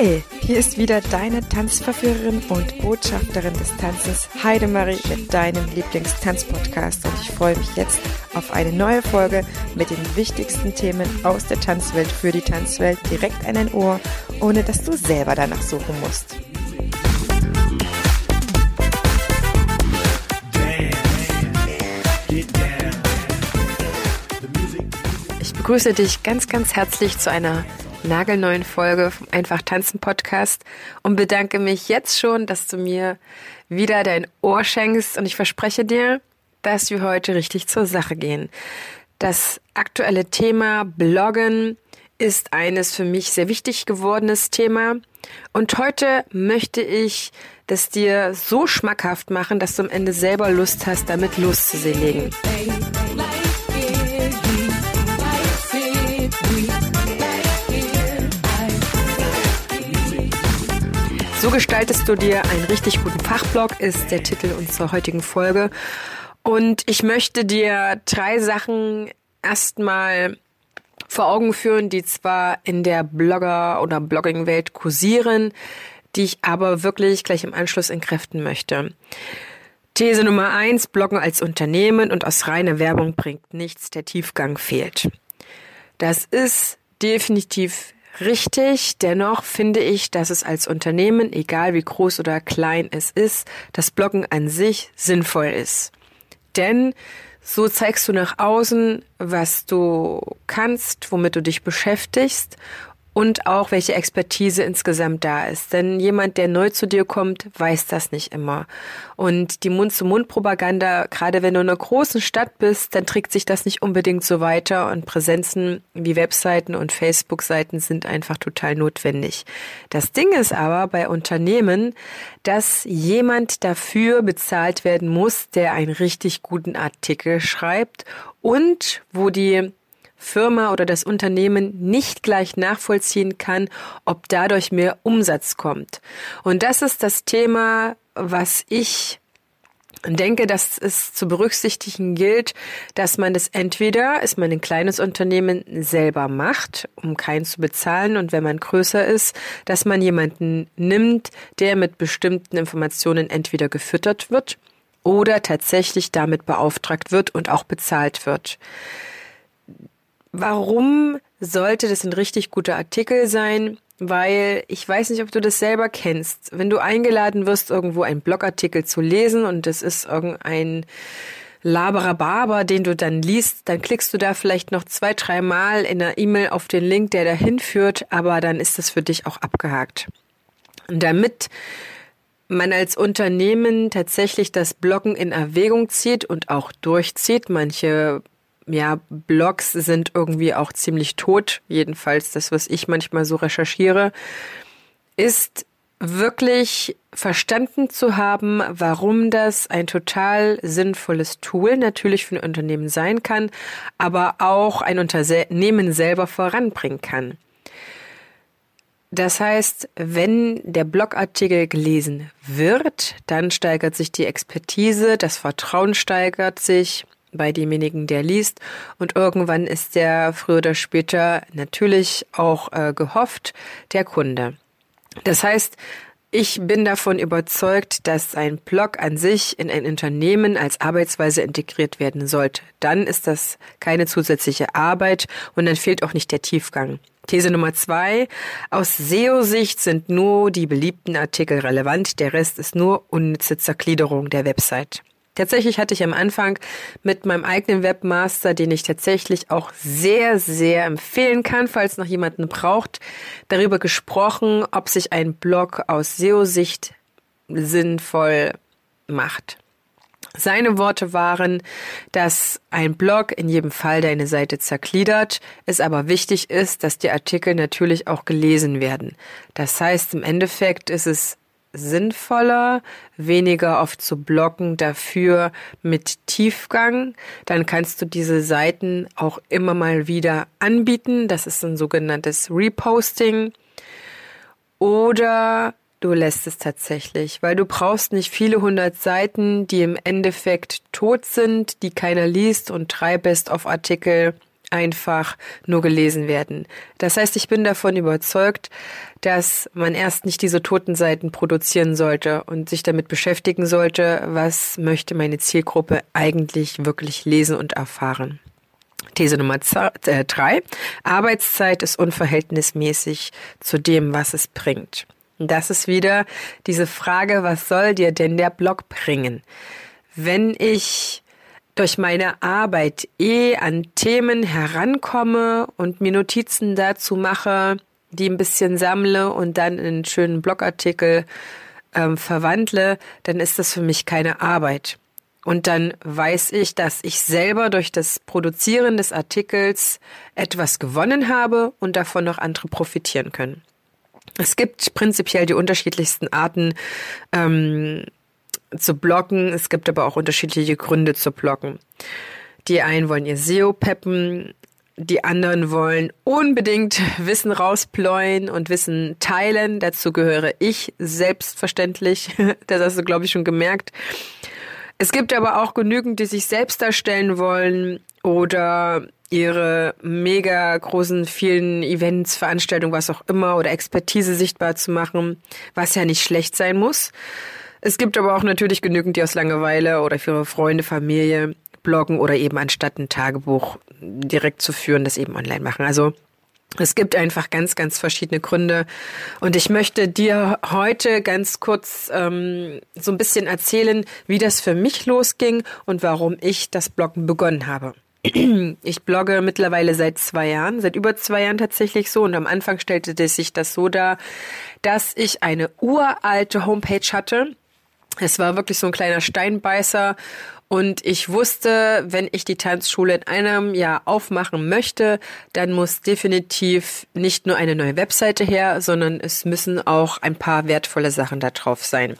Hi, hier ist wieder deine Tanzverführerin und Botschafterin des Tanzes Heidemarie mit deinem Lieblingstanzpodcast und ich freue mich jetzt auf eine neue Folge mit den wichtigsten Themen aus der Tanzwelt für die Tanzwelt direkt an dein Ohr, ohne dass du selber danach suchen musst. Ich begrüße dich ganz, ganz herzlich zu einer nagelneuen Folge vom Einfach Tanzen Podcast und bedanke mich jetzt schon, dass du mir wieder dein Ohr schenkst und ich verspreche dir, dass wir heute richtig zur Sache gehen. Das aktuelle Thema Bloggen ist eines für mich sehr wichtig gewordenes Thema und heute möchte ich das dir so schmackhaft machen, dass du am Ende selber Lust hast, damit loszulegen. Gestaltest du dir einen richtig guten Fachblog, ist der Titel unserer heutigen Folge. Und ich möchte dir drei Sachen erstmal vor Augen führen, die zwar in der Blogger- oder Blogging-Welt kursieren, die ich aber wirklich gleich im Anschluss entkräften möchte. These Nummer eins, Bloggen als Unternehmen und aus reiner Werbung bringt nichts, der Tiefgang fehlt. Das ist definitiv richtig. Dennoch finde ich, dass es als Unternehmen, egal wie groß oder klein es ist, das Bloggen an sich sinnvoll ist. Denn so zeigst du nach außen, was du kannst, womit du dich beschäftigst und auch welche Expertise insgesamt da ist. Denn jemand, der neu zu dir kommt, weiß das nicht immer. Und die Mund-zu-Mund-Propaganda, gerade wenn du in einer großen Stadt bist, dann trägt sich das nicht unbedingt so weiter und Präsenzen wie Webseiten und Facebook-Seiten sind einfach total notwendig. Das Ding ist aber bei Unternehmen, dass jemand dafür bezahlt werden muss, der einen richtig guten Artikel schreibt und wo die Firma oder das Unternehmen nicht gleich nachvollziehen kann, ob dadurch mehr Umsatz kommt. Und das ist das Thema, was ich denke, dass es zu berücksichtigen gilt, dass man das entweder, ist man ein kleines Unternehmen, selber macht, um keinen zu bezahlen und wenn man größer ist, dass man jemanden nimmt, der mit bestimmten Informationen entweder gefüttert wird oder tatsächlich damit beauftragt wird und auch bezahlt wird. Warum sollte das ein richtig guter Artikel sein? Weil ich weiß nicht, ob du das selber kennst. Wenn du eingeladen wirst, irgendwo einen Blogartikel zu lesen und es ist irgendein Laberer Barber, den du dann liest, dann klickst du da vielleicht noch zwei, drei Mal in der E-Mail auf den Link, der dahin führt, aber dann ist das für dich auch abgehakt. Und damit man als Unternehmen tatsächlich das Bloggen in Erwägung zieht und auch durchzieht. Manche ja, Blogs sind irgendwie auch ziemlich tot, jedenfalls das, was ich manchmal so recherchiere, ist wirklich verstanden zu haben, warum das ein total sinnvolles Tool natürlich für ein Unternehmen sein kann, aber auch ein Unternehmen selber voranbringen kann. Das heißt, wenn der Blogartikel gelesen wird, dann steigert sich die Expertise, das Vertrauen steigert sich, bei demjenigen, der liest. Und irgendwann ist der früher oder später natürlich auch äh, gehofft der Kunde. Das heißt, ich bin davon überzeugt, dass ein Blog an sich in ein Unternehmen als Arbeitsweise integriert werden sollte. Dann ist das keine zusätzliche Arbeit und dann fehlt auch nicht der Tiefgang. These Nummer zwei. Aus SEO-Sicht sind nur die beliebten Artikel relevant. Der Rest ist nur unnütze Zergliederung der Website. Tatsächlich hatte ich am Anfang mit meinem eigenen Webmaster, den ich tatsächlich auch sehr, sehr empfehlen kann, falls noch jemanden braucht, darüber gesprochen, ob sich ein Blog aus SEO-Sicht sinnvoll macht. Seine Worte waren, dass ein Blog in jedem Fall deine Seite zergliedert, es aber wichtig ist, dass die Artikel natürlich auch gelesen werden. Das heißt, im Endeffekt ist es sinnvoller, weniger oft zu blocken, dafür mit Tiefgang. Dann kannst du diese Seiten auch immer mal wieder anbieten. Das ist ein sogenanntes Reposting. Oder du lässt es tatsächlich, weil du brauchst nicht viele hundert Seiten, die im Endeffekt tot sind, die keiner liest und drei Best-of-Artikel einfach nur gelesen werden. Das heißt, ich bin davon überzeugt, dass man erst nicht diese toten Seiten produzieren sollte und sich damit beschäftigen sollte, was möchte meine Zielgruppe eigentlich wirklich lesen und erfahren. These Nummer äh, drei. Arbeitszeit ist unverhältnismäßig zu dem, was es bringt. Das ist wieder diese Frage, was soll dir denn der Blog bringen? Wenn ich durch meine Arbeit eh an Themen herankomme und mir Notizen dazu mache, die ein bisschen sammle und dann in einen schönen Blogartikel ähm, verwandle, dann ist das für mich keine Arbeit. Und dann weiß ich, dass ich selber durch das Produzieren des Artikels etwas gewonnen habe und davon noch andere profitieren können. Es gibt prinzipiell die unterschiedlichsten Arten ähm, zu blocken. Es gibt aber auch unterschiedliche Gründe zu blocken. Die einen wollen ihr SEO peppen, die anderen wollen unbedingt Wissen rauspleuen und Wissen teilen. Dazu gehöre ich selbstverständlich. Das hast du, glaube ich, schon gemerkt. Es gibt aber auch genügend, die sich selbst darstellen wollen oder ihre mega großen, vielen Events, Veranstaltungen, was auch immer, oder Expertise sichtbar zu machen, was ja nicht schlecht sein muss. Es gibt aber auch natürlich genügend, die aus Langeweile oder für ihre Freunde, Familie bloggen oder eben anstatt ein Tagebuch direkt zu führen, das eben online machen. Also es gibt einfach ganz, ganz verschiedene Gründe. Und ich möchte dir heute ganz kurz ähm, so ein bisschen erzählen, wie das für mich losging und warum ich das Bloggen begonnen habe. Ich blogge mittlerweile seit zwei Jahren, seit über zwei Jahren tatsächlich so. Und am Anfang stellte sich das so dar, dass ich eine uralte Homepage hatte. Es war wirklich so ein kleiner Steinbeißer und ich wusste, wenn ich die Tanzschule in einem Jahr aufmachen möchte, dann muss definitiv nicht nur eine neue Webseite her, sondern es müssen auch ein paar wertvolle Sachen da drauf sein.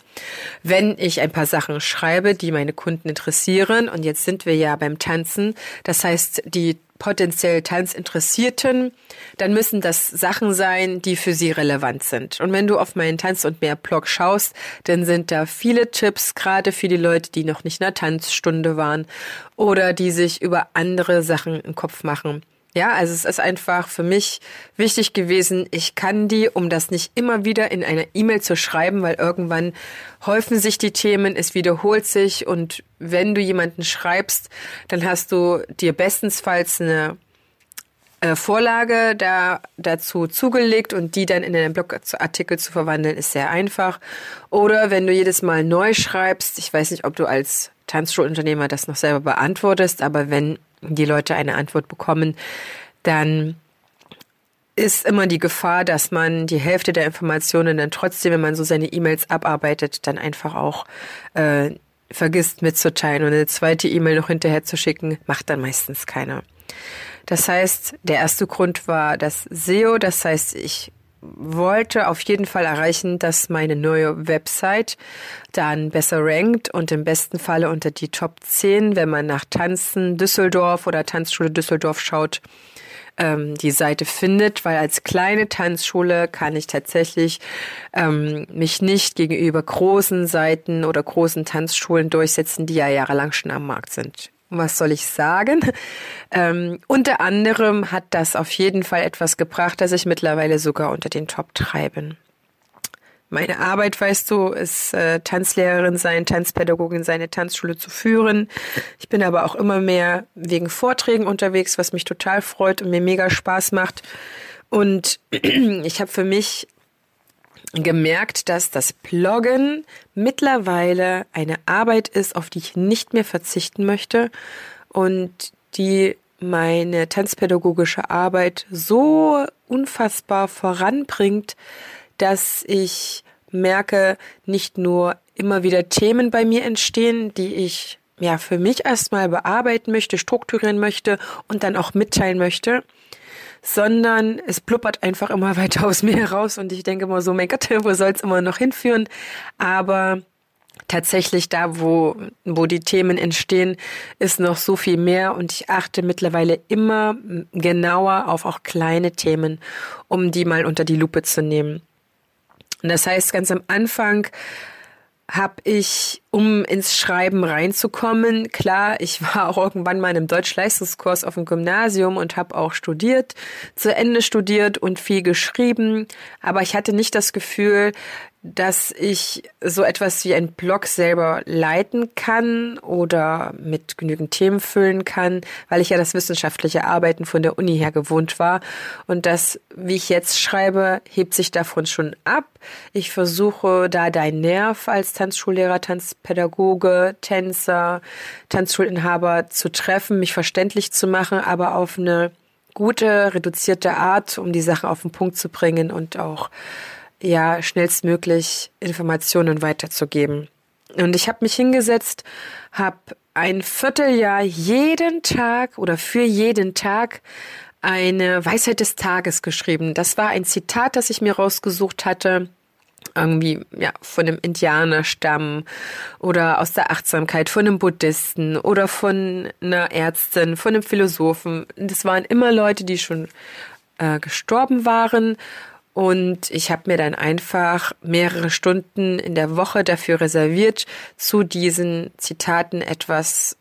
Wenn ich ein paar Sachen schreibe, die meine Kunden interessieren, und jetzt sind wir ja beim Tanzen, das heißt, die potenziell Tanzinteressierten, dann müssen das Sachen sein, die für sie relevant sind. Und wenn du auf meinen Tanz und mehr Blog schaust, dann sind da viele Tipps, gerade für die Leute, die noch nicht in der Tanzstunde waren oder die sich über andere Sachen im Kopf machen. Ja, also es ist einfach für mich wichtig gewesen, ich kann die, um das nicht immer wieder in einer E-Mail zu schreiben, weil irgendwann häufen sich die Themen, es wiederholt sich und wenn du jemanden schreibst, dann hast du dir bestensfalls eine äh, Vorlage da dazu zugelegt und die dann in einen Blogartikel zu verwandeln, ist sehr einfach. Oder wenn du jedes Mal neu schreibst, ich weiß nicht, ob du als Tanzschulunternehmer das noch selber beantwortest, aber wenn die Leute eine Antwort bekommen, dann ist immer die Gefahr, dass man die Hälfte der Informationen dann trotzdem, wenn man so seine E-Mails abarbeitet, dann einfach auch äh, vergisst mitzuteilen und eine zweite E-Mail noch hinterher zu schicken, macht dann meistens keiner. Das heißt, der erste Grund war das SEO, das heißt, ich wollte auf jeden Fall erreichen, dass meine neue Website dann besser rankt und im besten Falle unter die Top 10, wenn man nach Tanzen Düsseldorf oder Tanzschule Düsseldorf schaut, ähm, die Seite findet, weil als kleine Tanzschule kann ich tatsächlich ähm, mich nicht gegenüber großen Seiten oder großen Tanzschulen durchsetzen, die ja jahrelang schon am Markt sind was soll ich sagen? Ähm, unter anderem hat das auf jeden Fall etwas gebracht, dass ich mittlerweile sogar unter den Top 3 bin. Meine Arbeit, weißt du, ist äh, Tanzlehrerin sein, Tanzpädagogin sein, eine Tanzschule zu führen. Ich bin aber auch immer mehr wegen Vorträgen unterwegs, was mich total freut und mir mega Spaß macht. Und ich habe für mich gemerkt, dass das Bloggen mittlerweile eine Arbeit ist, auf die ich nicht mehr verzichten möchte und die meine tanzpädagogische Arbeit so unfassbar voranbringt, dass ich merke, nicht nur immer wieder Themen bei mir entstehen, die ich ja für mich erstmal bearbeiten möchte, strukturieren möchte und dann auch mitteilen möchte, sondern es blubbert einfach immer weiter aus mir heraus und ich denke immer so, mein Gott, wo soll es immer noch hinführen? Aber tatsächlich da, wo, wo die Themen entstehen, ist noch so viel mehr und ich achte mittlerweile immer genauer auf auch kleine Themen, um die mal unter die Lupe zu nehmen. Und das heißt, ganz am Anfang habe ich, um ins Schreiben reinzukommen, klar, ich war auch irgendwann mal in einem Deutschleistungskurs auf dem Gymnasium und habe auch studiert, zu Ende studiert und viel geschrieben, aber ich hatte nicht das Gefühl, dass ich so etwas wie ein Blog selber leiten kann oder mit genügend Themen füllen kann, weil ich ja das wissenschaftliche Arbeiten von der Uni her gewohnt war. Und das, wie ich jetzt schreibe, hebt sich davon schon ab. Ich versuche da dein Nerv als Tanzschullehrer, Tanzpädagoge, Tänzer, Tanzschulinhaber zu treffen, mich verständlich zu machen, aber auf eine gute, reduzierte Art, um die Sachen auf den Punkt zu bringen und auch ja schnellstmöglich Informationen weiterzugeben. Und ich habe mich hingesetzt, habe ein Vierteljahr jeden Tag oder für jeden Tag eine Weisheit des Tages geschrieben. Das war ein Zitat, das ich mir rausgesucht hatte, irgendwie ja von einem Indianerstamm oder aus der Achtsamkeit von einem Buddhisten oder von einer Ärztin, von einem Philosophen. Das waren immer Leute, die schon äh, gestorben waren und ich habe mir dann einfach mehrere Stunden in der Woche dafür reserviert, zu diesen Zitaten etwas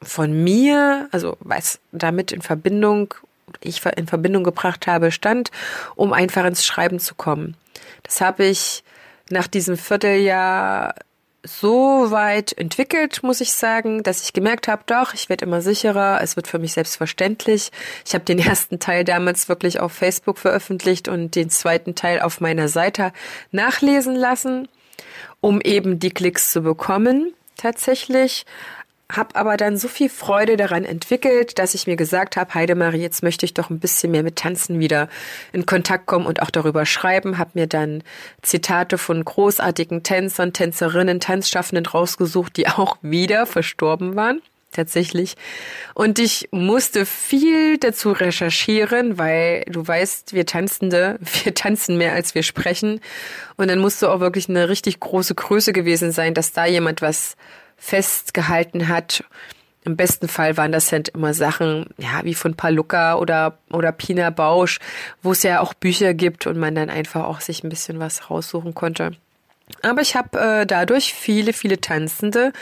von mir, also was damit in Verbindung, ich in Verbindung gebracht habe, stand, um einfach ins Schreiben zu kommen. Das habe ich nach diesem Vierteljahr so weit entwickelt, muss ich sagen, dass ich gemerkt habe, doch, ich werde immer sicherer, es wird für mich selbstverständlich. Ich habe den ersten Teil damals wirklich auf Facebook veröffentlicht und den zweiten Teil auf meiner Seite nachlesen lassen, um eben die Klicks zu bekommen. Tatsächlich habe aber dann so viel Freude daran entwickelt, dass ich mir gesagt habe, Heidemarie, jetzt möchte ich doch ein bisschen mehr mit Tanzen wieder in Kontakt kommen und auch darüber schreiben. Habe mir dann Zitate von großartigen Tänzern, Tänzerinnen, Tanzschaffenden rausgesucht, die auch wieder verstorben waren tatsächlich. Und ich musste viel dazu recherchieren, weil du weißt, wir Tanzende, wir tanzen mehr als wir sprechen. Und dann musste auch wirklich eine richtig große Größe gewesen sein, dass da jemand was festgehalten hat. Im besten Fall waren das halt immer Sachen, ja, wie von Paluca oder, oder Pina Bausch, wo es ja auch Bücher gibt und man dann einfach auch sich ein bisschen was raussuchen konnte. Aber ich habe äh, dadurch viele, viele Tanzende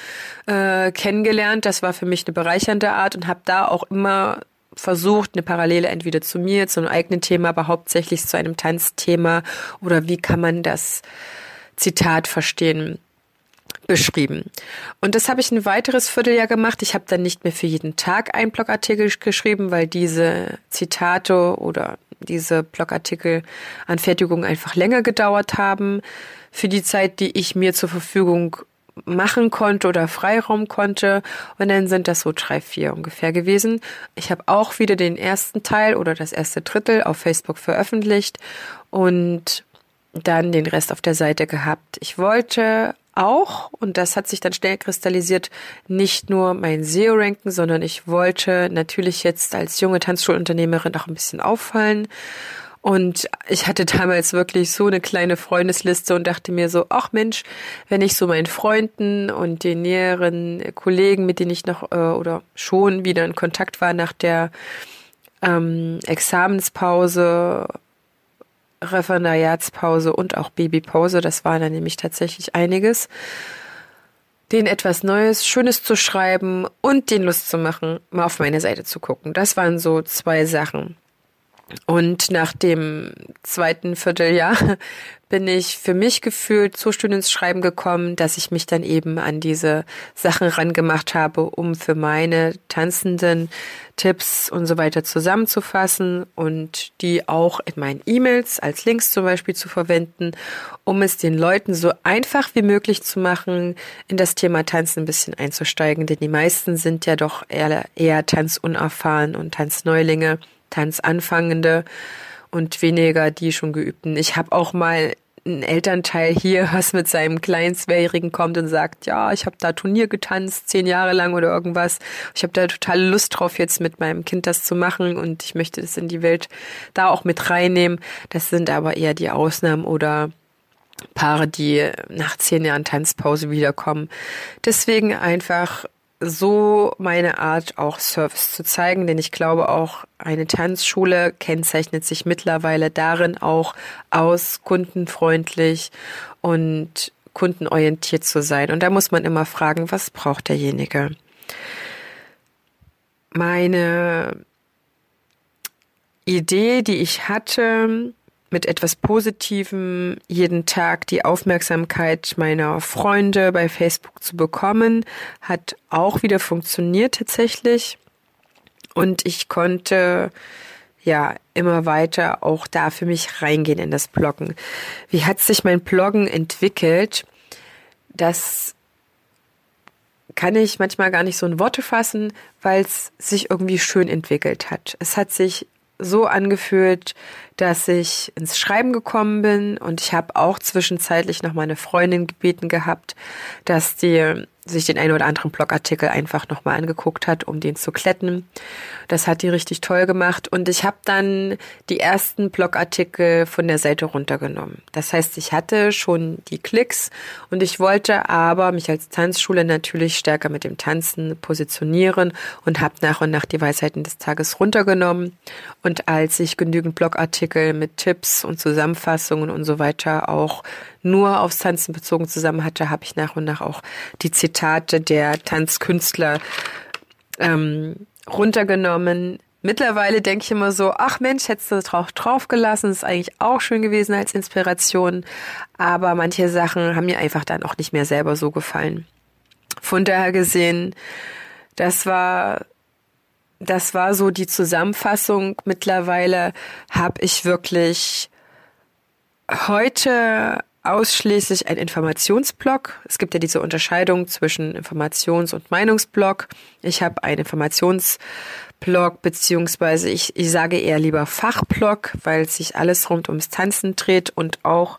äh, kennengelernt. Das war für mich eine bereichernde Art und habe da auch immer versucht, eine Parallele entweder zu mir, zu einem eigenen Thema, aber hauptsächlich zu einem Tanzthema oder wie kann man das Zitat verstehen beschrieben. Und das habe ich ein weiteres Vierteljahr gemacht. Ich habe dann nicht mehr für jeden Tag einen Blogartikel geschrieben, weil diese Zitate oder diese Blogartikel Anfertigung einfach länger gedauert haben. Für die Zeit, die ich mir zur Verfügung machen konnte oder Freiraum konnte. Und dann sind das so drei, vier ungefähr gewesen. Ich habe auch wieder den ersten Teil oder das erste Drittel auf Facebook veröffentlicht und dann den Rest auf der Seite gehabt. Ich wollte auch, und das hat sich dann schnell kristallisiert, nicht nur mein SEO ranken, sondern ich wollte natürlich jetzt als junge Tanzschulunternehmerin auch ein bisschen auffallen. Und ich hatte damals wirklich so eine kleine Freundesliste und dachte mir so, ach Mensch, wenn ich so meinen Freunden und den näheren Kollegen, mit denen ich noch äh, oder schon wieder in Kontakt war nach der ähm, Examenspause Referendariatspause und auch Babypause. Das war dann nämlich tatsächlich einiges. Den etwas Neues, Schönes zu schreiben und den Lust zu machen, mal auf meine Seite zu gucken. Das waren so zwei Sachen. Und nach dem zweiten Vierteljahr bin ich für mich gefühlt so schön ins Schreiben gekommen, dass ich mich dann eben an diese Sachen rangemacht habe, um für meine tanzenden Tipps und so weiter zusammenzufassen und die auch in meinen E-Mails als Links zum Beispiel zu verwenden, um es den Leuten so einfach wie möglich zu machen, in das Thema Tanzen ein bisschen einzusteigen. Denn die meisten sind ja doch eher, eher tanzunerfahren und Tanzneulinge Tanzanfangende und weniger die schon geübten. Ich habe auch mal ein Elternteil hier, was mit seinem kleinen Zweijährigen kommt und sagt, ja, ich habe da Turnier getanzt, zehn Jahre lang oder irgendwas. Ich habe da total Lust drauf, jetzt mit meinem Kind das zu machen und ich möchte das in die Welt da auch mit reinnehmen. Das sind aber eher die Ausnahmen oder Paare, die nach zehn Jahren Tanzpause wiederkommen. Deswegen einfach so meine Art, auch Service zu zeigen, denn ich glaube auch, eine Tanzschule kennzeichnet sich mittlerweile darin auch aus, kundenfreundlich und kundenorientiert zu sein. Und da muss man immer fragen, was braucht derjenige? Meine Idee, die ich hatte, mit etwas Positivem jeden Tag die Aufmerksamkeit meiner Freunde bei Facebook zu bekommen, hat auch wieder funktioniert tatsächlich. Und ich konnte ja immer weiter auch da für mich reingehen in das Bloggen. Wie hat sich mein Bloggen entwickelt? Das kann ich manchmal gar nicht so in Worte fassen, weil es sich irgendwie schön entwickelt hat. Es hat sich so angefühlt, dass ich ins Schreiben gekommen bin. Und ich habe auch zwischenzeitlich noch meine Freundin gebeten gehabt, dass die sich den einen oder anderen Blogartikel einfach nochmal angeguckt hat, um den zu kletten. Das hat die richtig toll gemacht und ich habe dann die ersten Blogartikel von der Seite runtergenommen. Das heißt, ich hatte schon die Klicks und ich wollte aber mich als Tanzschule natürlich stärker mit dem Tanzen positionieren und habe nach und nach die Weisheiten des Tages runtergenommen. Und als ich genügend Blogartikel mit Tipps und Zusammenfassungen und so weiter auch nur aufs Tanzen bezogen zusammen hatte, habe ich nach und nach auch die Zitate der Tanzkünstler ähm, runtergenommen. Mittlerweile denke ich immer so, ach Mensch, hättest du drauf draufgelassen, ist eigentlich auch schön gewesen als Inspiration. Aber manche Sachen haben mir einfach dann auch nicht mehr selber so gefallen. Von daher gesehen, das war das war so die Zusammenfassung. Mittlerweile habe ich wirklich heute ausschließlich ein Informationsblock. Es gibt ja diese Unterscheidung zwischen Informations- und Meinungsblock. Ich habe einen Informationsblock, beziehungsweise ich, ich sage eher lieber Fachblock, weil sich alles rund ums Tanzen dreht und auch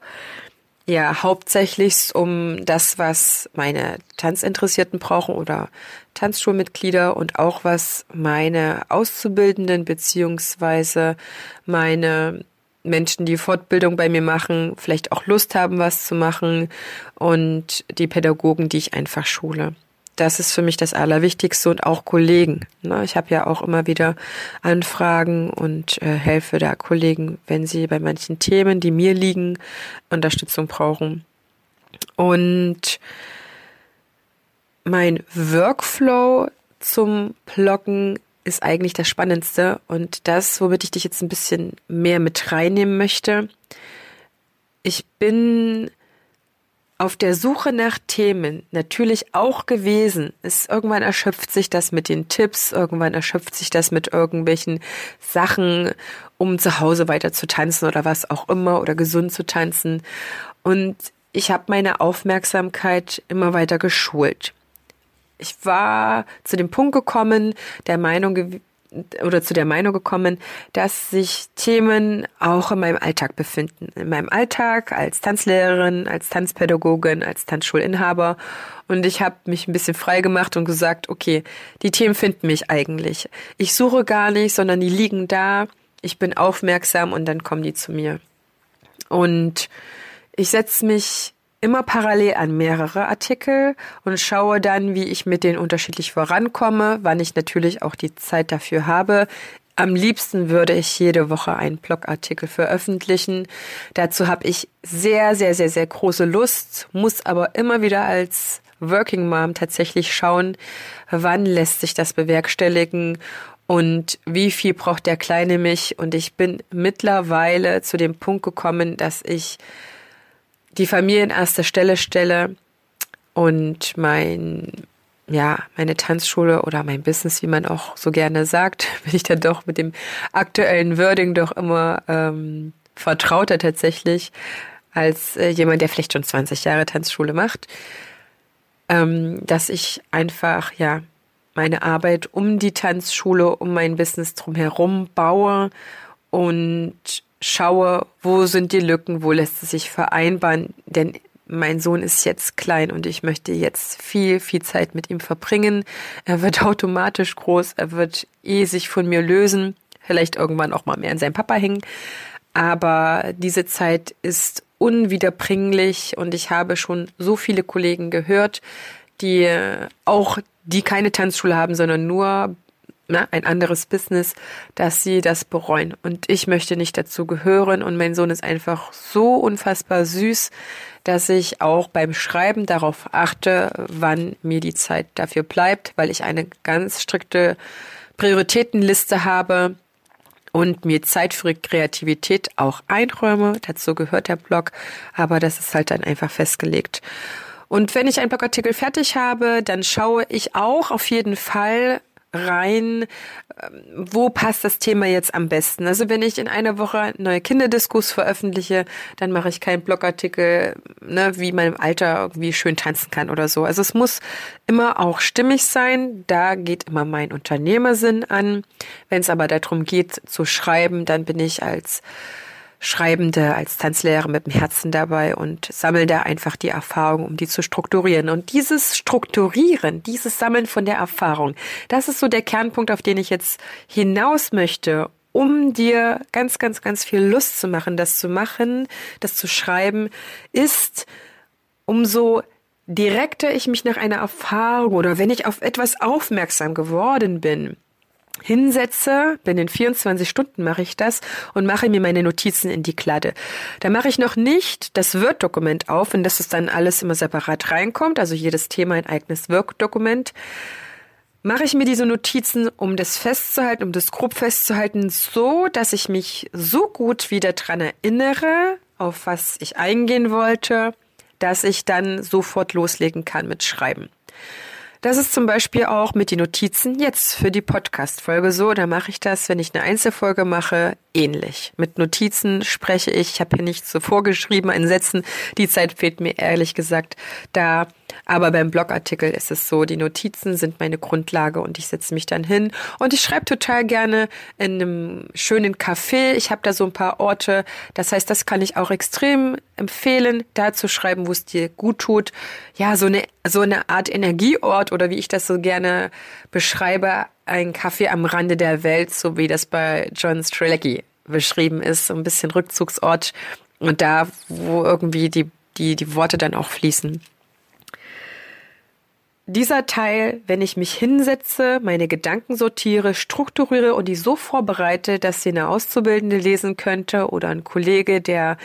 ja hauptsächlich um das, was meine Tanzinteressierten brauchen oder Tanzschulmitglieder und auch was meine Auszubildenden beziehungsweise meine Menschen, die Fortbildung bei mir machen, vielleicht auch Lust haben, was zu machen und die Pädagogen, die ich einfach schule. Das ist für mich das Allerwichtigste und auch Kollegen. Ne? Ich habe ja auch immer wieder Anfragen und äh, helfe da Kollegen, wenn sie bei manchen Themen, die mir liegen, Unterstützung brauchen. Und mein Workflow zum Bloggen ist eigentlich das Spannendste und das, womit ich dich jetzt ein bisschen mehr mit reinnehmen möchte. Ich bin auf der Suche nach Themen natürlich auch gewesen. Es irgendwann erschöpft sich das mit den Tipps, irgendwann erschöpft sich das mit irgendwelchen Sachen, um zu Hause weiter zu tanzen oder was auch immer oder gesund zu tanzen. Und ich habe meine Aufmerksamkeit immer weiter geschult ich war zu dem Punkt gekommen, der Meinung oder zu der Meinung gekommen, dass sich Themen auch in meinem Alltag befinden. In meinem Alltag als Tanzlehrerin, als Tanzpädagogin, als Tanzschulinhaber. Und ich habe mich ein bisschen frei gemacht und gesagt, okay, die Themen finden mich eigentlich. Ich suche gar nicht, sondern die liegen da. Ich bin aufmerksam und dann kommen die zu mir. Und ich setze mich immer parallel an mehrere Artikel und schaue dann, wie ich mit denen unterschiedlich vorankomme, wann ich natürlich auch die Zeit dafür habe. Am liebsten würde ich jede Woche einen Blogartikel veröffentlichen. Dazu habe ich sehr, sehr, sehr, sehr große Lust, muss aber immer wieder als Working Mom tatsächlich schauen, wann lässt sich das bewerkstelligen und wie viel braucht der Kleine mich. Und ich bin mittlerweile zu dem Punkt gekommen, dass ich die Familie in erster Stelle stelle und mein ja, meine Tanzschule oder mein Business, wie man auch so gerne sagt, bin ich dann doch mit dem aktuellen Wording doch immer ähm, vertrauter tatsächlich als äh, jemand, der vielleicht schon 20 Jahre Tanzschule macht, ähm, dass ich einfach, ja, meine Arbeit um die Tanzschule, um mein Business drumherum baue und schaue, wo sind die Lücken, wo lässt es sich vereinbaren, denn mein Sohn ist jetzt klein und ich möchte jetzt viel, viel Zeit mit ihm verbringen. Er wird automatisch groß, er wird eh sich von mir lösen, vielleicht irgendwann auch mal mehr an seinem Papa hängen. Aber diese Zeit ist unwiederbringlich und ich habe schon so viele Kollegen gehört, die auch, die keine Tanzschule haben, sondern nur na, ein anderes Business, dass sie das bereuen. Und ich möchte nicht dazu gehören. Und mein Sohn ist einfach so unfassbar süß, dass ich auch beim Schreiben darauf achte, wann mir die Zeit dafür bleibt, weil ich eine ganz strikte Prioritätenliste habe und mir Zeit für Kreativität auch einräume. Dazu gehört der Blog, aber das ist halt dann einfach festgelegt. Und wenn ich einen Blogartikel fertig habe, dann schaue ich auch auf jeden Fall rein, ähm, wo passt das Thema jetzt am besten. Also wenn ich in einer Woche neue Kinderdiskus veröffentliche, dann mache ich keinen Blogartikel, ne, wie man im Alter irgendwie schön tanzen kann oder so. Also es muss immer auch stimmig sein. Da geht immer mein Unternehmersinn an. Wenn es aber darum geht zu schreiben, dann bin ich als Schreibende, als Tanzlehrer mit dem Herzen dabei und sammle da einfach die Erfahrung, um die zu strukturieren. Und dieses Strukturieren, dieses Sammeln von der Erfahrung, das ist so der Kernpunkt, auf den ich jetzt hinaus möchte, um dir ganz, ganz, ganz viel Lust zu machen, das zu machen, das zu schreiben, ist, umso direkter ich mich nach einer Erfahrung oder wenn ich auf etwas aufmerksam geworden bin, hinsetze, bin in 24 Stunden mache ich das und mache mir meine Notizen in die Kladde. Da mache ich noch nicht das Word-Dokument auf, in das es dann alles immer separat reinkommt, also jedes Thema ein eigenes Word-Dokument. Mache ich mir diese Notizen, um das festzuhalten, um das grob festzuhalten, so, dass ich mich so gut wieder dran erinnere, auf was ich eingehen wollte, dass ich dann sofort loslegen kann mit Schreiben. Das ist zum Beispiel auch mit den Notizen jetzt für die Podcast-Folge so. Da mache ich das, wenn ich eine Einzelfolge mache, ähnlich. Mit Notizen spreche ich. Ich habe hier nichts so vorgeschrieben in Sätzen. Die Zeit fehlt mir ehrlich gesagt da. Aber beim Blogartikel ist es so, die Notizen sind meine Grundlage und ich setze mich dann hin und ich schreibe total gerne in einem schönen Café. Ich habe da so ein paar Orte. Das heißt, das kann ich auch extrem empfehlen, da zu schreiben, wo es dir gut tut. Ja, so eine, so eine Art Energieort oder wie ich das so gerne beschreibe, ein Café am Rande der Welt, so wie das bei John Strelecki beschrieben ist, so ein bisschen Rückzugsort und da, wo irgendwie die, die, die Worte dann auch fließen dieser Teil, wenn ich mich hinsetze, meine Gedanken sortiere, strukturiere und die so vorbereite, dass sie eine Auszubildende lesen könnte oder ein Kollege, der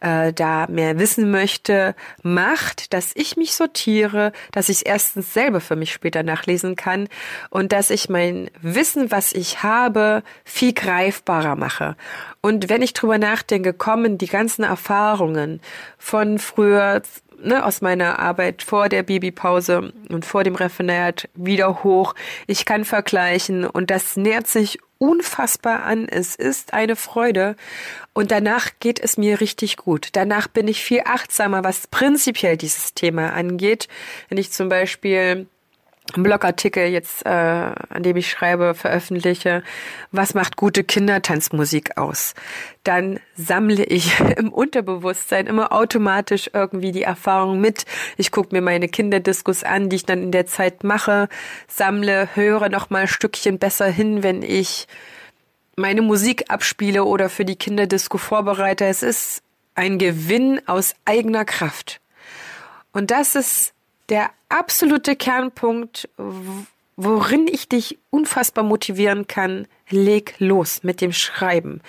äh, da mehr wissen möchte, macht, dass ich mich sortiere, dass ich es erstens selber für mich später nachlesen kann und dass ich mein Wissen, was ich habe, viel greifbarer mache. Und wenn ich drüber nachdenke, kommen die ganzen Erfahrungen von früher ne, aus meiner Arbeit vor der Babypause und vor dem Referendariat wieder hoch. Ich kann vergleichen und das nähert sich unfassbar an. Es ist eine Freude und danach geht es mir richtig gut. Danach bin ich viel achtsamer, was prinzipiell dieses Thema angeht. Wenn ich zum Beispiel Blogartikel jetzt, äh, an dem ich schreibe, veröffentliche, was macht gute Kindertanzmusik aus? Dann sammle ich im Unterbewusstsein immer automatisch irgendwie die Erfahrung mit. Ich gucke mir meine Kinderdiskus an, die ich dann in der Zeit mache, sammle, höre noch mal ein Stückchen besser hin, wenn ich meine Musik abspiele oder für die Kinderdisco vorbereite. Es ist ein Gewinn aus eigener Kraft. Und das ist der absolute Kernpunkt, worin ich dich unfassbar motivieren kann, leg los mit dem Schreiben.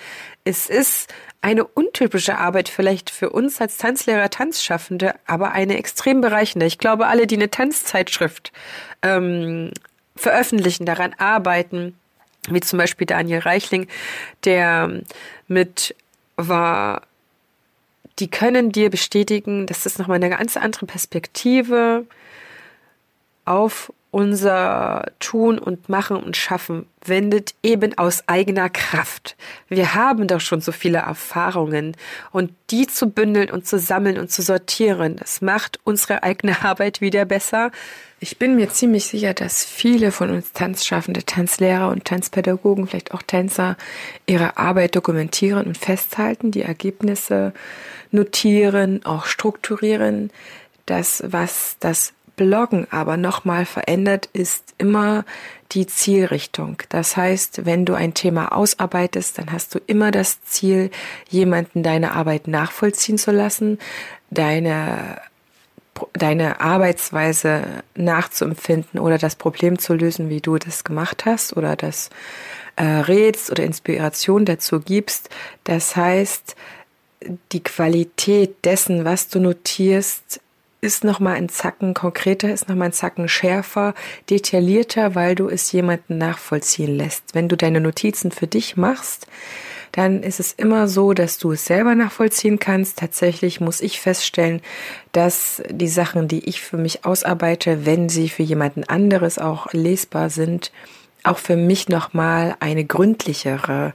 Es ist eine untypische Arbeit vielleicht für uns als Tanzlehrer, Tanzschaffende, aber eine extrem bereichende. Ich glaube, alle, die eine Tanzzeitschrift ähm, veröffentlichen, daran arbeiten, wie zum Beispiel Daniel Reichling, der mit war die können dir bestätigen, dass das nochmal eine ganz andere Perspektive auf unser Tun und Machen und Schaffen wendet eben aus eigener Kraft. Wir haben doch schon so viele Erfahrungen und die zu bündeln und zu sammeln und zu sortieren, das macht unsere eigene Arbeit wieder besser. Ich bin mir ziemlich sicher, dass viele von uns Tanzschaffende, Tanzlehrer und Tanzpädagogen, vielleicht auch Tänzer, ihre Arbeit dokumentieren und festhalten, die Ergebnisse notieren, auch strukturieren. Das, was das Bloggen aber nochmal verändert, ist immer die Zielrichtung. Das heißt, wenn du ein Thema ausarbeitest, dann hast du immer das Ziel, jemanden deine Arbeit nachvollziehen zu lassen, deine deine Arbeitsweise nachzuempfinden oder das Problem zu lösen, wie du das gemacht hast oder das äh, rätst oder Inspiration dazu gibst. Das heißt, die Qualität dessen, was du notierst, ist nochmal ein Zacken konkreter, ist nochmal ein Zacken schärfer, detaillierter, weil du es jemanden nachvollziehen lässt. Wenn du deine Notizen für dich machst, dann ist es immer so, dass du es selber nachvollziehen kannst. Tatsächlich muss ich feststellen, dass die Sachen, die ich für mich ausarbeite, wenn sie für jemanden anderes auch lesbar sind, auch für mich nochmal eine gründlichere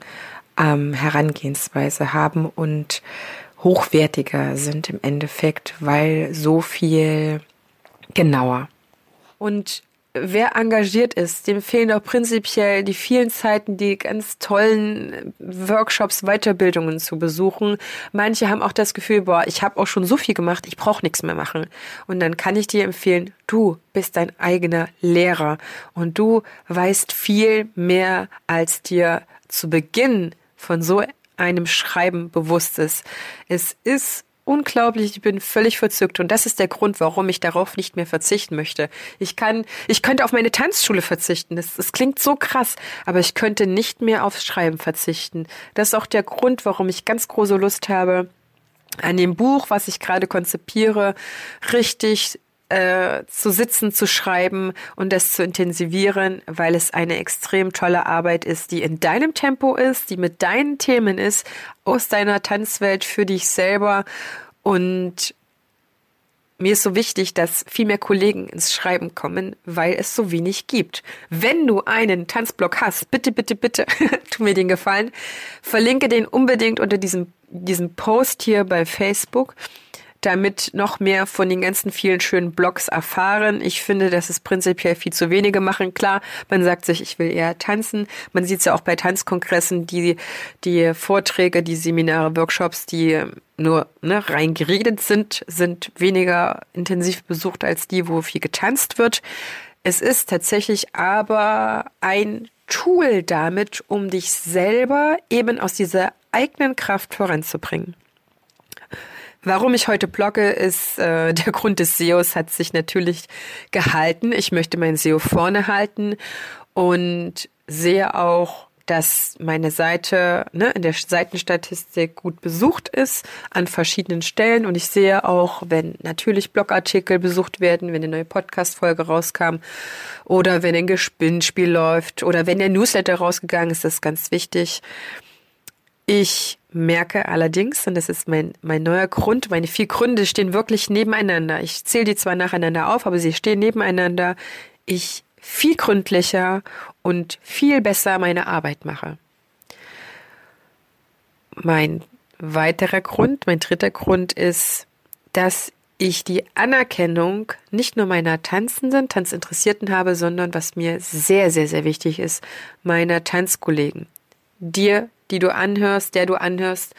ähm, Herangehensweise haben und hochwertiger sind im Endeffekt, weil so viel genauer. Und wer engagiert ist, dem fehlen auch prinzipiell die vielen Zeiten, die ganz tollen Workshops, Weiterbildungen zu besuchen. Manche haben auch das Gefühl, boah, ich habe auch schon so viel gemacht, ich brauche nichts mehr machen. Und dann kann ich dir empfehlen, du bist dein eigener Lehrer und du weißt viel mehr, als dir zu Beginn von so einem Schreiben bewusst ist. Es ist unglaublich, ich bin völlig verzückt und das ist der Grund, warum ich darauf nicht mehr verzichten möchte. Ich kann, ich könnte auf meine Tanzschule verzichten. Das, das klingt so krass, aber ich könnte nicht mehr aufs Schreiben verzichten. Das ist auch der Grund, warum ich ganz große Lust habe, an dem Buch, was ich gerade konzipiere, richtig äh, zu sitzen, zu schreiben und das zu intensivieren, weil es eine extrem tolle Arbeit ist, die in deinem Tempo ist, die mit deinen Themen ist, aus deiner Tanzwelt für dich selber. Und mir ist so wichtig, dass viel mehr Kollegen ins Schreiben kommen, weil es so wenig gibt. Wenn du einen Tanzblock hast, bitte, bitte, bitte, tu mir den Gefallen, verlinke den unbedingt unter diesem, diesem Post hier bei Facebook damit noch mehr von den ganzen vielen schönen Blogs erfahren. Ich finde, dass es prinzipiell viel zu wenige machen. Klar, man sagt sich, ich will eher tanzen. Man sieht es ja auch bei Tanzkongressen, die, die Vorträge, die Seminare, Workshops, die nur ne, rein geredet sind, sind weniger intensiv besucht als die, wo viel getanzt wird. Es ist tatsächlich aber ein Tool damit, um dich selber eben aus dieser eigenen Kraft voranzubringen. Warum ich heute blogge, ist äh, der Grund des SEOs hat sich natürlich gehalten. Ich möchte mein SEO vorne halten und sehe auch, dass meine Seite ne, in der Seitenstatistik gut besucht ist an verschiedenen Stellen. Und ich sehe auch, wenn natürlich Blogartikel besucht werden, wenn eine neue Podcast-Folge rauskam oder wenn ein Gespinnspiel läuft oder wenn der Newsletter rausgegangen ist, das ist ganz wichtig. Ich merke allerdings, und das ist mein, mein neuer Grund, meine vier Gründe stehen wirklich nebeneinander. Ich zähle die zwar nacheinander auf, aber sie stehen nebeneinander. Ich viel gründlicher und viel besser meine Arbeit mache. Mein weiterer Grund, mein dritter Grund ist, dass ich die Anerkennung nicht nur meiner Tanzenden, Tanzinteressierten habe, sondern was mir sehr, sehr, sehr wichtig ist, meiner Tanzkollegen. Dir die du anhörst, der du anhörst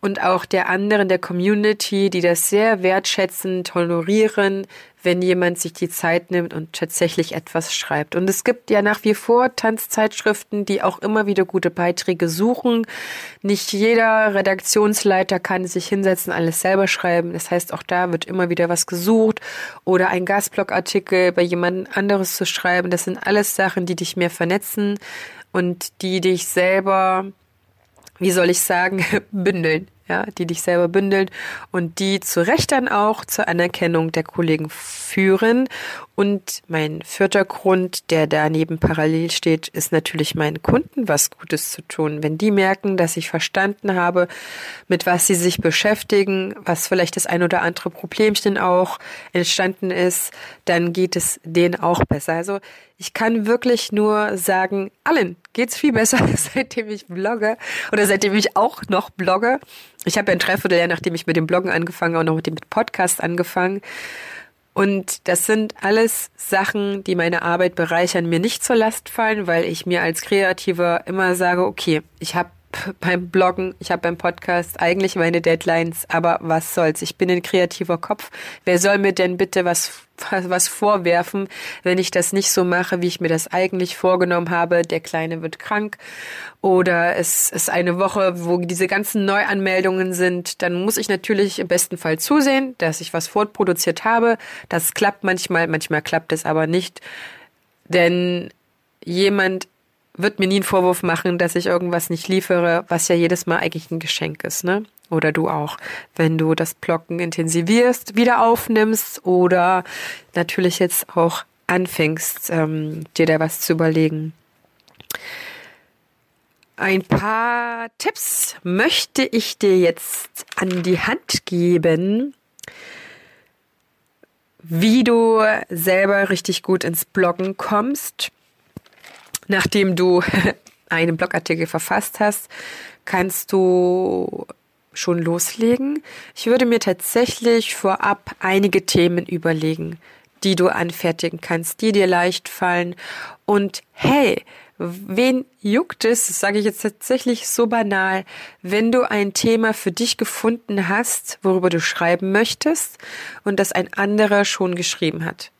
und auch der anderen der Community, die das sehr wertschätzen, tolerieren, wenn jemand sich die Zeit nimmt und tatsächlich etwas schreibt. Und es gibt ja nach wie vor Tanzzeitschriften, die auch immer wieder gute Beiträge suchen. Nicht jeder Redaktionsleiter kann sich hinsetzen, alles selber schreiben. Das heißt, auch da wird immer wieder was gesucht oder ein Gastblogartikel bei jemand anderes zu schreiben. Das sind alles Sachen, die dich mehr vernetzen und die dich selber wie soll ich sagen, bündeln, ja, die dich selber bündeln und die zu Recht dann auch zur Anerkennung der Kollegen führen. Und mein vierter Grund, der daneben parallel steht, ist natürlich meinen Kunden was Gutes zu tun. Wenn die merken, dass ich verstanden habe, mit was sie sich beschäftigen, was vielleicht das ein oder andere Problemchen auch entstanden ist, dann geht es denen auch besser. Also ich kann wirklich nur sagen, allen geht's viel besser, seitdem ich blogge oder seitdem ich auch noch blogge. Ich habe ja ein Dreivierteljahr, nachdem ich mit dem Bloggen angefangen habe, auch noch mit dem Podcast angefangen. Und das sind alles Sachen, die meine Arbeit bereichern, mir nicht zur Last fallen, weil ich mir als Kreativer immer sage, okay, ich habe beim Bloggen, ich habe beim Podcast eigentlich meine Deadlines, aber was soll's? Ich bin ein kreativer Kopf. Wer soll mir denn bitte was was vorwerfen, wenn ich das nicht so mache, wie ich mir das eigentlich vorgenommen habe. Der Kleine wird krank oder es ist eine Woche, wo diese ganzen Neuanmeldungen sind. Dann muss ich natürlich im besten Fall zusehen, dass ich was fortproduziert habe. Das klappt manchmal, manchmal klappt es aber nicht. Denn jemand wird mir nie einen Vorwurf machen, dass ich irgendwas nicht liefere, was ja jedes Mal eigentlich ein Geschenk ist, ne? Oder du auch, wenn du das Blocken intensivierst, wieder aufnimmst oder natürlich jetzt auch anfängst, ähm, dir da was zu überlegen. Ein paar Tipps möchte ich dir jetzt an die Hand geben, wie du selber richtig gut ins Bloggen kommst nachdem du einen Blogartikel verfasst hast, kannst du schon loslegen. Ich würde mir tatsächlich vorab einige Themen überlegen, die du anfertigen kannst, die dir leicht fallen. Und hey, wen juckt es, sage ich jetzt tatsächlich so banal, wenn du ein Thema für dich gefunden hast, worüber du schreiben möchtest und das ein anderer schon geschrieben hat.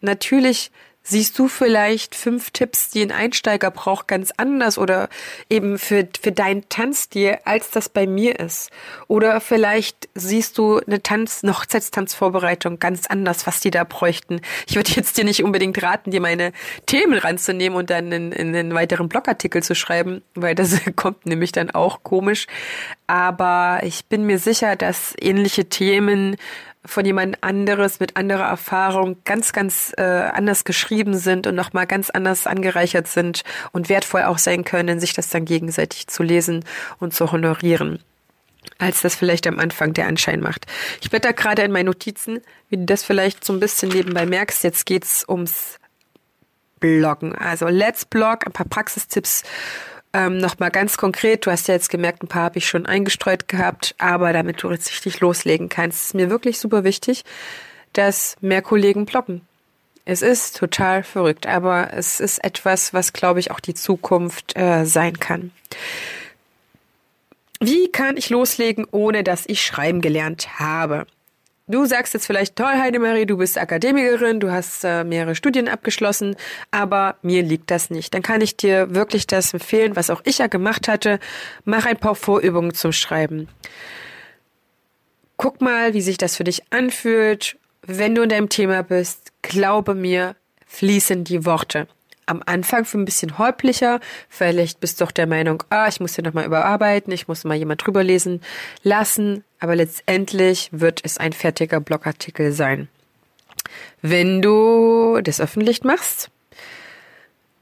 Natürlich Siehst du vielleicht fünf Tipps, die ein Einsteiger braucht, ganz anders oder eben für, für deinen Tanzstil, als das bei mir ist? Oder vielleicht siehst du eine Tanz, eine Hochzeitstanzvorbereitung ganz anders, was die da bräuchten. Ich würde jetzt dir nicht unbedingt raten, dir meine Themen ranzunehmen und dann in, in einen weiteren Blogartikel zu schreiben, weil das kommt nämlich dann auch komisch. Aber ich bin mir sicher, dass ähnliche Themen von jemand anderes mit anderer Erfahrung ganz, ganz äh, anders geschrieben sind und nochmal ganz anders angereichert sind und wertvoll auch sein können, sich das dann gegenseitig zu lesen und zu honorieren als das vielleicht am Anfang der Anschein macht. Ich blätter gerade in meinen Notizen, wie du das vielleicht so ein bisschen nebenbei merkst. Jetzt geht's ums Bloggen. Also Let's Blog, ein paar Praxistipps ähm, Nochmal ganz konkret, du hast ja jetzt gemerkt, ein paar habe ich schon eingestreut gehabt, aber damit du richtig loslegen kannst, ist mir wirklich super wichtig, dass mehr Kollegen bloggen. Es ist total verrückt, aber es ist etwas, was, glaube ich, auch die Zukunft äh, sein kann. Wie kann ich loslegen, ohne dass ich schreiben gelernt habe? Du sagst jetzt vielleicht, toll, Heidemarie, du bist Akademikerin, du hast äh, mehrere Studien abgeschlossen, aber mir liegt das nicht. Dann kann ich dir wirklich das empfehlen, was auch ich ja gemacht hatte. Mach ein paar Vorübungen zum Schreiben. Guck mal, wie sich das für dich anfühlt. Wenn du in deinem Thema bist, glaube mir, fließen die Worte am Anfang für ein bisschen holplicher. Vielleicht bist du doch der Meinung, ah, ich muss hier nochmal überarbeiten, ich muss mal jemand drüber lesen lassen. Aber letztendlich wird es ein fertiger Blogartikel sein. Wenn du das öffentlich machst,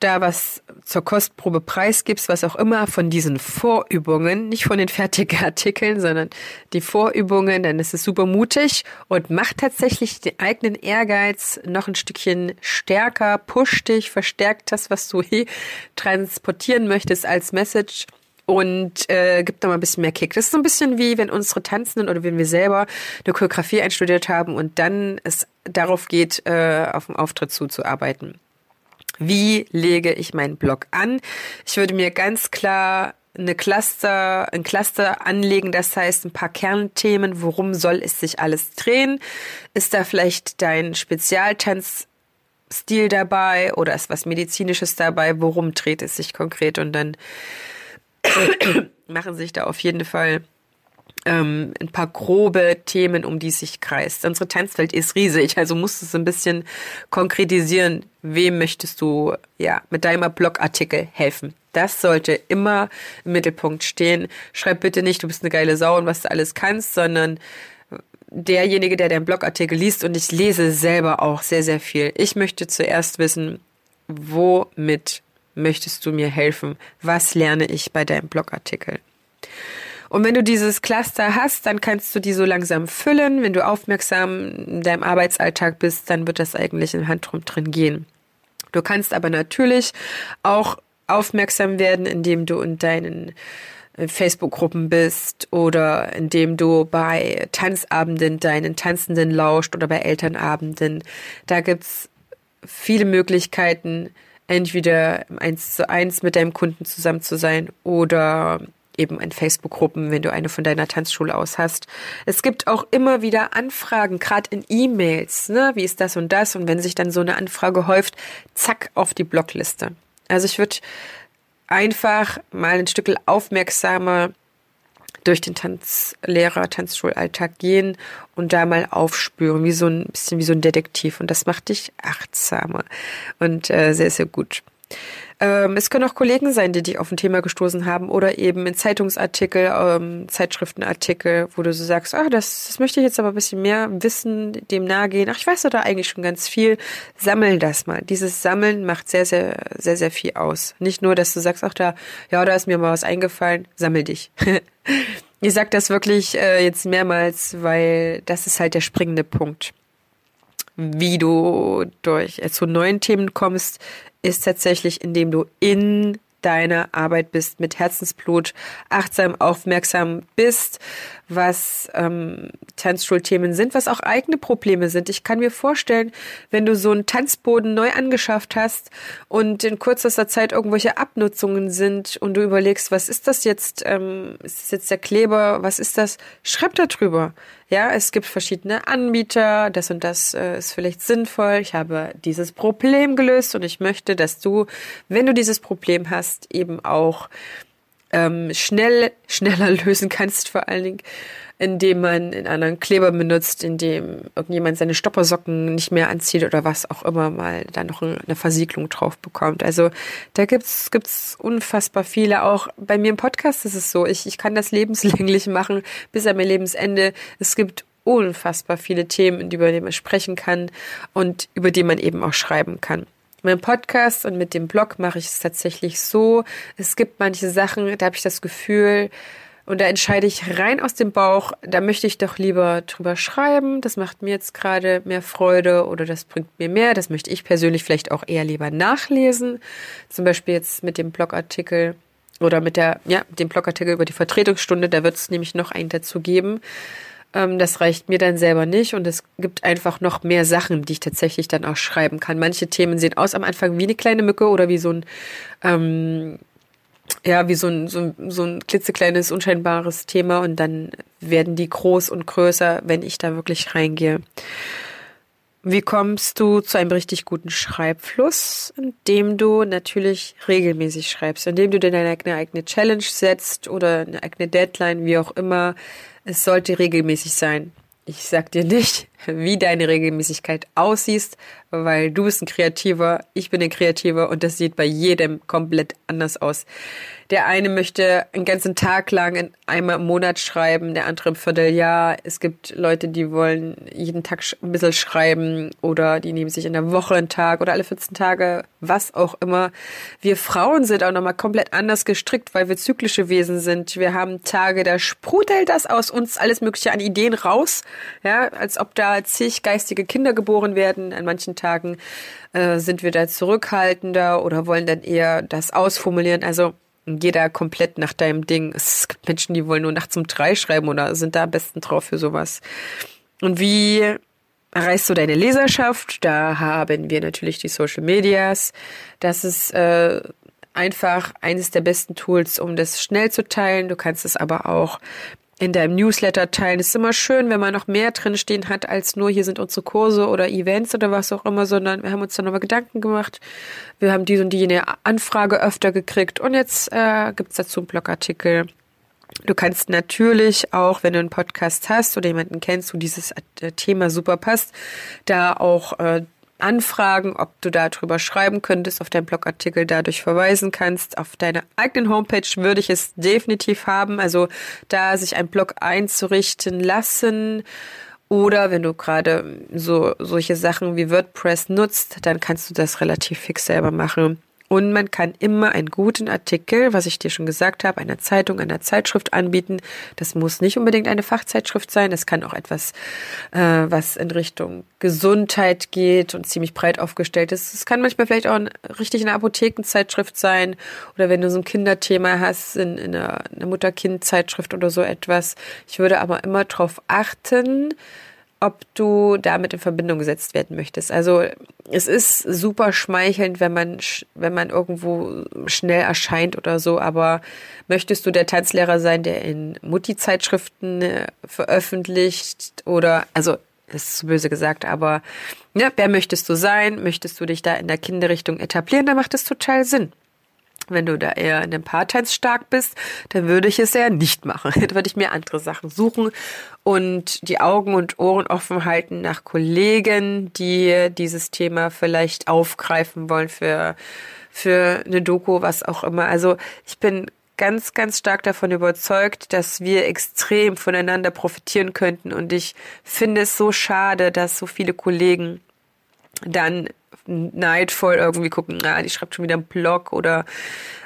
da was zur Kostprobe preisgibst, was auch immer von diesen Vorübungen, nicht von den fertigen Artikeln, sondern die Vorübungen, dann ist es super mutig und macht tatsächlich den eigenen Ehrgeiz noch ein Stückchen stärker, pusht dich, verstärkt das, was du hier transportieren möchtest als Message und äh, gibt noch mal ein bisschen mehr Kick. Das ist so ein bisschen wie wenn unsere Tanzenden oder wenn wir selber eine Choreografie einstudiert haben und dann es darauf geht, äh, auf dem Auftritt zuzuarbeiten. Wie lege ich meinen Blog an? Ich würde mir ganz klar eine Cluster, ein Cluster anlegen, das heißt ein paar Kernthemen, worum soll es sich alles drehen? Ist da vielleicht dein Spezialtanzstil dabei oder ist was Medizinisches dabei? Worum dreht es sich konkret? Und dann machen sich da auf jeden Fall ähm, ein paar grobe Themen, um die es sich kreist. Unsere Tanzwelt ist riesig, also musst du es ein bisschen konkretisieren. Wem möchtest du ja mit deinem Blogartikel helfen? Das sollte immer im Mittelpunkt stehen. Schreib bitte nicht, du bist eine geile Sau und was du alles kannst, sondern derjenige, der deinen Blogartikel liest und ich lese selber auch sehr, sehr viel. Ich möchte zuerst wissen, womit möchtest du mir helfen? Was lerne ich bei deinem Blogartikel? Und wenn du dieses Cluster hast, dann kannst du die so langsam füllen. Wenn du aufmerksam in deinem Arbeitsalltag bist, dann wird das eigentlich im Handrum drin gehen. Du kannst aber natürlich auch aufmerksam werden, indem du in deinen äh, Facebook-Gruppen bist oder indem du bei Tanzabenden deinen Tanzenden lauscht oder bei Elternabenden. Da gibt's viele Möglichkeiten, entweder eins zu eins mit deinem Kunden zusammen zu sein oder eben in Facebook-Gruppen, wenn du eine von deiner Tanzschule aus hast. Es gibt auch immer wieder Anfragen, gerade in E-Mails, ne? Wie ist das und das? Und wenn sich dann so eine Anfrage häuft, zack, auf die Blockliste. Also ich würde einfach mal ein Stück aufmerksamer durch den Tanzlehrer, Tanzschulalltag gehen und da mal aufspüren, wie so ein bisschen wie so ein Detektiv. Und das macht dich achtsamer und äh, sehr, sehr gut. Ähm, es können auch Kollegen sein, die dich auf ein Thema gestoßen haben oder eben in Zeitungsartikel, ähm, Zeitschriftenartikel, wo du so sagst, ah, das, das möchte ich jetzt aber ein bisschen mehr wissen, dem nahe gehen. Ach, ich weiß doch da eigentlich schon ganz viel. Sammel das mal. Dieses Sammeln macht sehr, sehr, sehr, sehr viel aus. Nicht nur, dass du sagst, ach da, ja, da ist mir mal was eingefallen, sammel dich. ich sag das wirklich äh, jetzt mehrmals, weil das ist halt der springende Punkt wie du durch äh, zu neuen Themen kommst, ist tatsächlich, indem du in deiner Arbeit bist, mit Herzensblut achtsam, aufmerksam bist, was ähm, Tanzschulthemen sind, was auch eigene Probleme sind. Ich kann mir vorstellen, wenn du so einen Tanzboden neu angeschafft hast und in kürzester Zeit irgendwelche Abnutzungen sind und du überlegst, was ist das jetzt? Ähm, ist das jetzt der Kleber? Was ist das? Schreib da drüber. Ja, es gibt verschiedene Anbieter, das und das äh, ist vielleicht sinnvoll. Ich habe dieses Problem gelöst und ich möchte, dass du, wenn du dieses Problem hast, eben auch ähm, schnell, schneller lösen kannst, vor allen Dingen, indem man einen anderen Kleber benutzt, indem irgendjemand seine Stoppersocken nicht mehr anzieht oder was auch immer mal da noch eine Versiegelung drauf bekommt. Also da gibt's gibt's unfassbar viele. Auch bei mir im Podcast ist es so, ich, ich kann das lebenslänglich machen bis an mein Lebensende. Es gibt unfassbar viele Themen, über die man sprechen kann und über die man eben auch schreiben kann. Dem Podcast und mit dem Blog mache ich es tatsächlich so. Es gibt manche Sachen, da habe ich das Gefühl, und da entscheide ich rein aus dem Bauch, da möchte ich doch lieber drüber schreiben. Das macht mir jetzt gerade mehr Freude oder das bringt mir mehr. Das möchte ich persönlich vielleicht auch eher lieber nachlesen. Zum Beispiel jetzt mit dem Blogartikel oder mit der, ja, dem Blogartikel über die Vertretungsstunde. Da wird es nämlich noch einen dazu geben. Ähm, das reicht mir dann selber nicht und es gibt einfach noch mehr Sachen, die ich tatsächlich dann auch schreiben kann. Manche Themen sehen aus am Anfang wie eine kleine Mücke oder wie so ein ähm, ja, wie so ein, so, so ein klitzekleines, unscheinbares Thema und dann werden die groß und größer, wenn ich da wirklich reingehe. Wie kommst du zu einem richtig guten Schreibfluss? Indem du natürlich regelmäßig schreibst, indem du dir deine eigene Challenge setzt oder eine eigene Deadline, wie auch immer. Es sollte regelmäßig sein. Ich sag dir nicht, wie deine Regelmäßigkeit aussieht, weil du bist ein Kreativer, ich bin ein Kreativer und das sieht bei jedem komplett anders aus. Der eine möchte einen ganzen Tag lang in einmal im Monat schreiben, der andere im Vierteljahr. Es gibt Leute, die wollen jeden Tag ein bisschen schreiben oder die nehmen sich in der Woche einen Tag oder alle 14 Tage, was auch immer. Wir Frauen sind auch nochmal komplett anders gestrickt, weil wir zyklische Wesen sind. Wir haben Tage, da sprudelt das aus uns alles Mögliche an Ideen raus, ja, als ob da zig geistige Kinder geboren werden. An manchen Tagen äh, sind wir da zurückhaltender oder wollen dann eher das ausformulieren. Also jeder komplett nach deinem Ding. Es gibt Menschen, die wollen nur nachts um drei schreiben oder sind da am besten drauf für sowas. Und wie erreichst du deine Leserschaft? Da haben wir natürlich die Social Medias. Das ist äh, einfach eines der besten Tools, um das schnell zu teilen. Du kannst es aber auch in deinem Newsletter teilen. Es ist immer schön, wenn man noch mehr drinstehen hat, als nur hier sind unsere Kurse oder Events oder was auch immer, sondern wir haben uns da nochmal Gedanken gemacht. Wir haben diese und die Anfrage öfter gekriegt und jetzt äh, gibt dazu einen Blogartikel. Du kannst natürlich auch, wenn du einen Podcast hast oder jemanden kennst, wo dieses äh, Thema super passt, da auch äh, anfragen, ob du darüber schreiben könntest, auf deinen Blogartikel dadurch verweisen kannst. Auf deiner eigenen Homepage würde ich es definitiv haben. Also da sich ein Blog einzurichten lassen. Oder wenn du gerade so solche Sachen wie WordPress nutzt, dann kannst du das relativ fix selber machen. Und man kann immer einen guten Artikel, was ich dir schon gesagt habe, einer Zeitung, einer Zeitschrift anbieten. Das muss nicht unbedingt eine Fachzeitschrift sein. Das kann auch etwas, äh, was in Richtung Gesundheit geht und ziemlich breit aufgestellt ist. Es kann manchmal vielleicht auch ein, richtig eine Apothekenzeitschrift sein. Oder wenn du so ein Kinderthema hast, in, in einer, einer Mutter-Kind-Zeitschrift oder so etwas. Ich würde aber immer darauf achten, ob du damit in Verbindung gesetzt werden möchtest. Also es ist super schmeichelnd, wenn man wenn man irgendwo schnell erscheint oder so, aber möchtest du der Tanzlehrer sein, der in Mutti-Zeitschriften äh, veröffentlicht oder also ist böse gesagt, aber ja, wer möchtest du sein? Möchtest du dich da in der Kinderrichtung etablieren? Dann macht es total Sinn. Wenn du da eher in dem Paartanz stark bist, dann würde ich es ja nicht machen. Dann würde ich mir andere Sachen suchen und die Augen und Ohren offen halten nach Kollegen, die dieses Thema vielleicht aufgreifen wollen für, für eine Doku, was auch immer. Also ich bin ganz, ganz stark davon überzeugt, dass wir extrem voneinander profitieren könnten. Und ich finde es so schade, dass so viele Kollegen dann neidvoll irgendwie gucken, ah, die schreibt schon wieder einen Blog oder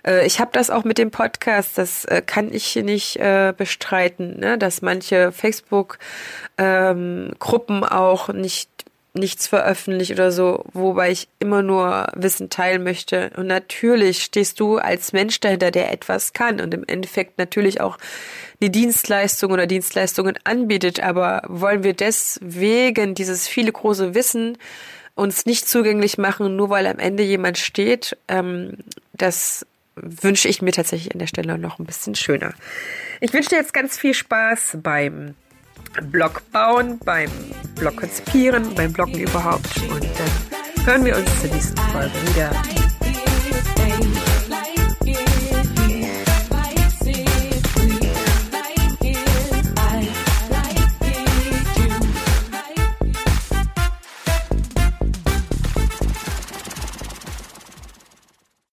äh, ich habe das auch mit dem Podcast, das äh, kann ich nicht äh, bestreiten, ne? dass manche Facebook-Gruppen ähm, auch nicht nichts veröffentlicht oder so, wobei ich immer nur Wissen teilen möchte. Und natürlich stehst du als Mensch dahinter, der etwas kann und im Endeffekt natürlich auch die Dienstleistung oder Dienstleistungen anbietet. Aber wollen wir deswegen dieses viele große Wissen uns nicht zugänglich machen, nur weil am Ende jemand steht. Ähm, das wünsche ich mir tatsächlich an der Stelle noch ein bisschen schöner. Ich wünsche dir jetzt ganz viel Spaß beim Blog bauen, beim Blog konzipieren, beim Bloggen überhaupt. Und dann hören wir uns zur nächsten Folge wieder.